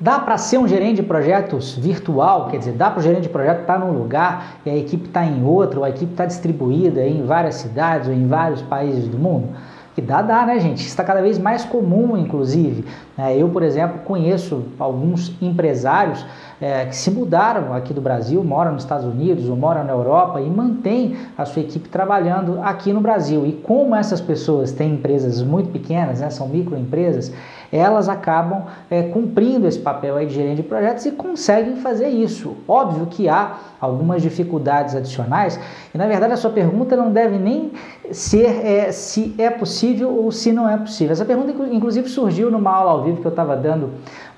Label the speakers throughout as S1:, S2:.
S1: Dá para ser um gerente de projetos virtual, quer dizer, dá para o gerente de projeto estar tá num lugar e a equipe está em outro, ou a equipe está distribuída em várias cidades ou em vários países do mundo? Que dá, dá, né, gente? Está cada vez mais comum, inclusive. É, eu, por exemplo, conheço alguns empresários é, que se mudaram aqui do Brasil, moram nos Estados Unidos ou moram na Europa e mantêm a sua equipe trabalhando aqui no Brasil. E como essas pessoas têm empresas muito pequenas, né, são microempresas, elas acabam é, cumprindo esse papel aí de gerente de projetos e conseguem fazer isso. Óbvio que há algumas dificuldades adicionais e, na verdade, a sua pergunta não deve nem ser é, se é possível ou se não é possível. Essa pergunta, inclusive, surgiu numa aula ao vivo que eu estava dando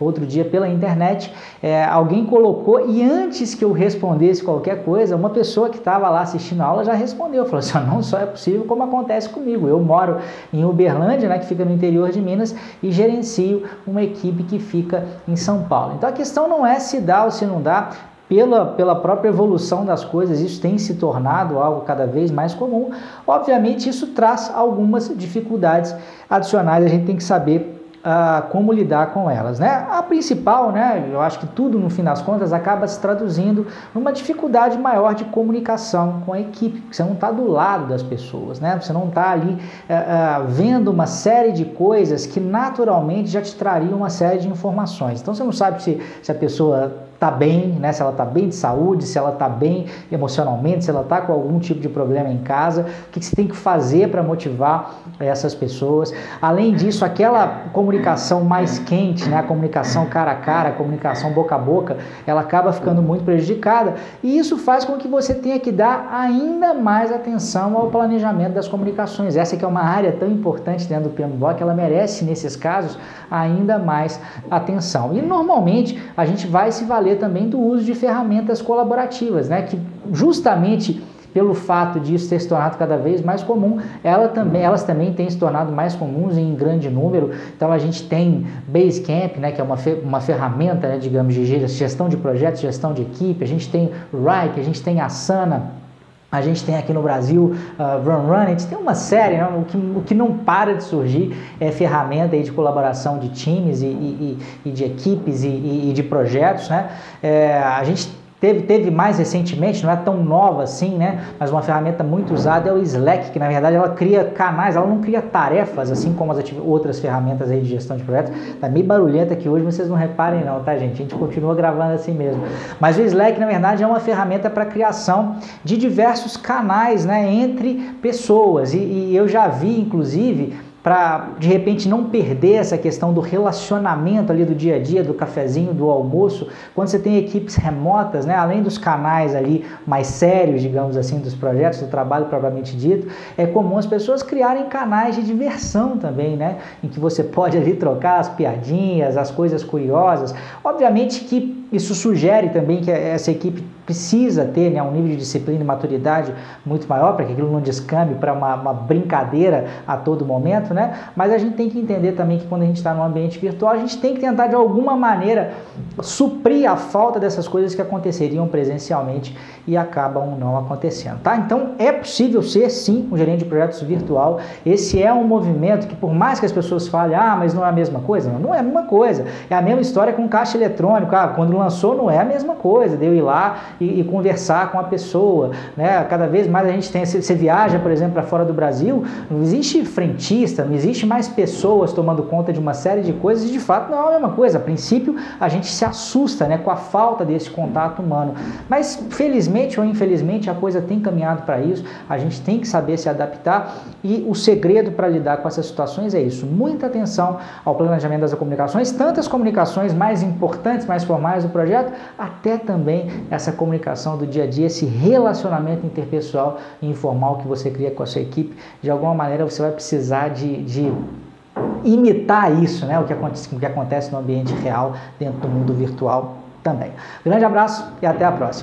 S1: outro dia pela internet. É, alguém colocou e antes que eu respondesse qualquer coisa, uma pessoa que estava lá assistindo a aula já respondeu. Falou assim: não só é possível, como acontece comigo. Eu moro em Uberlândia, né, que fica no interior de Minas, e gerencio uma equipe que fica em São Paulo. Então a questão não é se dá ou se não dá, pela, pela própria evolução das coisas, isso tem se tornado algo cada vez mais comum. Obviamente, isso traz algumas dificuldades adicionais, a gente tem que saber Uh, como lidar com elas, né? A principal, né? Eu acho que tudo no fim das contas acaba se traduzindo numa dificuldade maior de comunicação com a equipe, porque você não está do lado das pessoas, né? Você não está ali uh, uh, vendo uma série de coisas que naturalmente já te trariam uma série de informações. Então você não sabe se, se a pessoa está bem, né? se ela está bem de saúde, se ela está bem emocionalmente, se ela está com algum tipo de problema em casa, o que você tem que fazer para motivar essas pessoas. Além disso, aquela comunicação mais quente, né? a comunicação cara a cara, a comunicação boca a boca, ela acaba ficando muito prejudicada e isso faz com que você tenha que dar ainda mais atenção ao planejamento das comunicações. Essa que é uma área tão importante dentro do PMBOK, ela merece, nesses casos, ainda mais atenção. E normalmente a gente vai se valer também do uso de ferramentas colaborativas, né? Que justamente pelo fato disso ter se tornado cada vez mais comum, ela também, elas também têm se tornado mais comuns em grande número. Então a gente tem Basecamp, né, que é uma, uma ferramenta, né, digamos, de gestão de projetos, gestão de equipe. A gente tem Rike, a gente tem Asana. A gente tem aqui no Brasil uh, Run Run, a gente tem uma série, né? o, que, o que não para de surgir é ferramenta aí de colaboração de times e, e, e de equipes e, e, de projetos. Né? É, a gente Teve, teve mais recentemente, não é tão nova assim, né? Mas uma ferramenta muito usada é o Slack, que na verdade ela cria canais, ela não cria tarefas, assim como as outras ferramentas aí de gestão de projetos. Tá meio barulhenta aqui hoje, vocês não reparem não, tá gente? A gente continua gravando assim mesmo. Mas o Slack, na verdade, é uma ferramenta para criação de diversos canais, né? Entre pessoas. E, e eu já vi, inclusive, para de repente não perder essa questão do relacionamento ali do dia a dia, do cafezinho, do almoço, quando você tem equipes remotas, né, além dos canais ali mais sérios, digamos assim, dos projetos, do trabalho propriamente dito, é comum as pessoas criarem canais de diversão também, né, em que você pode ali trocar as piadinhas, as coisas curiosas. Obviamente que isso sugere também que essa equipe precisa ter né, um nível de disciplina e maturidade muito maior para que aquilo não descambe para uma, uma, brincadeira a todo momento, né? Mas a gente tem que entender também que quando a gente está no ambiente virtual, a gente tem que tentar de alguma maneira suprir a falta dessas coisas que aconteceriam presencialmente e acabam não acontecendo, tá? Então é possível ser sim um gerente de projetos virtual. Esse é um movimento que por mais que as pessoas falem, ah, mas não é a mesma coisa, não é a mesma coisa. É a mesma história com caixa eletrônico. Ah, quando lançou não é a mesma coisa. Deu ir lá e, e, conversar com a pessoa. Né? Cada vez mais a gente tem, você viaja, por exemplo, para fora do Brasil, não existe frentista, não existe mais pessoas tomando conta de uma série de coisas e de fato não é a mesma coisa. A princípio a gente se assusta né, com a falta desse contato humano. Mas felizmente ou infelizmente a coisa tem caminhado para isso, a gente tem que saber se adaptar e o segredo para lidar com essas situações é isso: muita atenção ao planejamento das comunicações, tantas comunicações mais importantes, mais formais do projeto, até também essa comunicação do dia a dia, esse relacionamento interpessoal e informal que você cria com a sua equipe, de alguma maneira você vai precisar de, de imitar isso, né? o, que acontece, o que acontece no ambiente real dentro do mundo virtual também. Grande abraço e até a próxima.